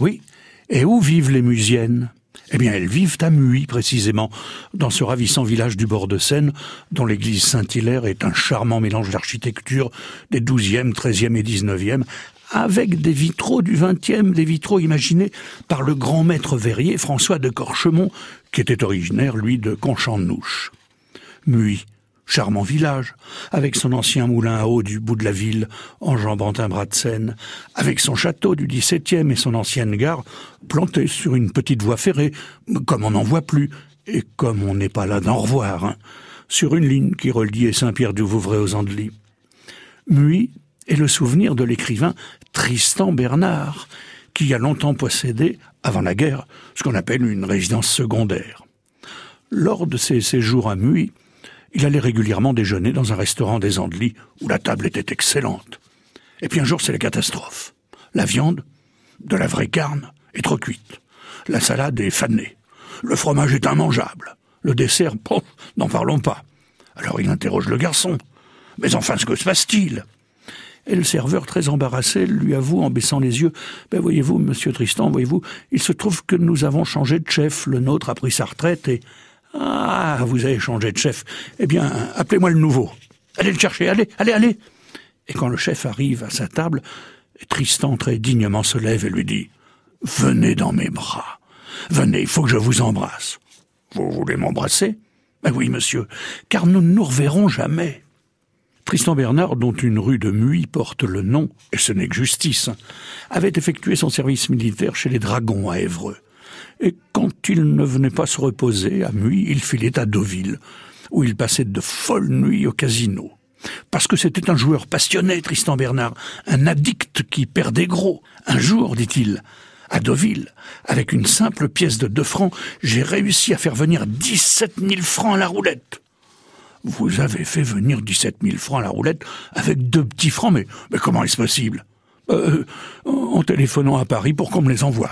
Oui. Et où vivent les Musiennes? Eh bien, elles vivent à Muy, précisément, dans ce ravissant village du bord de Seine, dont l'église Saint-Hilaire est un charmant mélange d'architecture des XIIe, XIIIe et XIXe, avec des vitraux du XXe, des vitraux imaginés par le grand maître verrier François de Corchemont, qui était originaire, lui, de Conchamp-de-Nouche. Muy, charmant village, avec son ancien moulin à eau du bout de la ville, enjambant un bras de Seine, avec son château du XVIIe et son ancienne gare, plantée sur une petite voie ferrée, comme on n'en voit plus, et comme on n'est pas là d'en revoir, hein, sur une ligne qui reliait Saint-Pierre-du-Vouvray aux Andelys. Muy est le souvenir de l'écrivain Tristan Bernard, qui a longtemps possédé, avant la guerre, ce qu'on appelle une résidence secondaire. Lors de ses séjours à Muy, il allait régulièrement déjeuner dans un restaurant des Andelys où la table était excellente. Et puis un jour, c'est la catastrophe. La viande, de la vraie carne, est trop cuite. La salade est fanée. Le fromage est immangeable. Le dessert, bon, n'en parlons pas. Alors il interroge le garçon. Mais enfin, ce que se passe-t-il? Et le serveur, très embarrassé, lui avoue en baissant les yeux Ben voyez-vous, monsieur Tristan, voyez-vous, il se trouve que nous avons changé de chef. Le nôtre a pris sa retraite et ah, vous avez changé de chef. Eh bien, appelez-moi le nouveau. Allez le chercher, allez, allez, allez. Et quand le chef arrive à sa table, Tristan très dignement se lève et lui dit Venez dans mes bras. Venez, il faut que je vous embrasse. Vous voulez m'embrasser? Ben oui, monsieur, car nous ne nous reverrons jamais. Tristan Bernard, dont une rue de Muy porte le nom, et ce n'est que justice, avait effectué son service militaire chez les Dragons à Évreux et quand il ne venait pas se reposer à Muy, il filait à Deauville, où il passait de folles nuits au casino. Parce que c'était un joueur passionné, Tristan Bernard, un addict qui perdait gros. Un jour, dit-il, à Deauville, avec une simple pièce de deux francs, j'ai réussi à faire venir dix-sept mille francs à la roulette. Vous avez fait venir dix-sept mille francs à la roulette avec deux petits francs, mais, comment est-ce possible? Euh, En téléphonant à Paris pour qu'on me les envoie.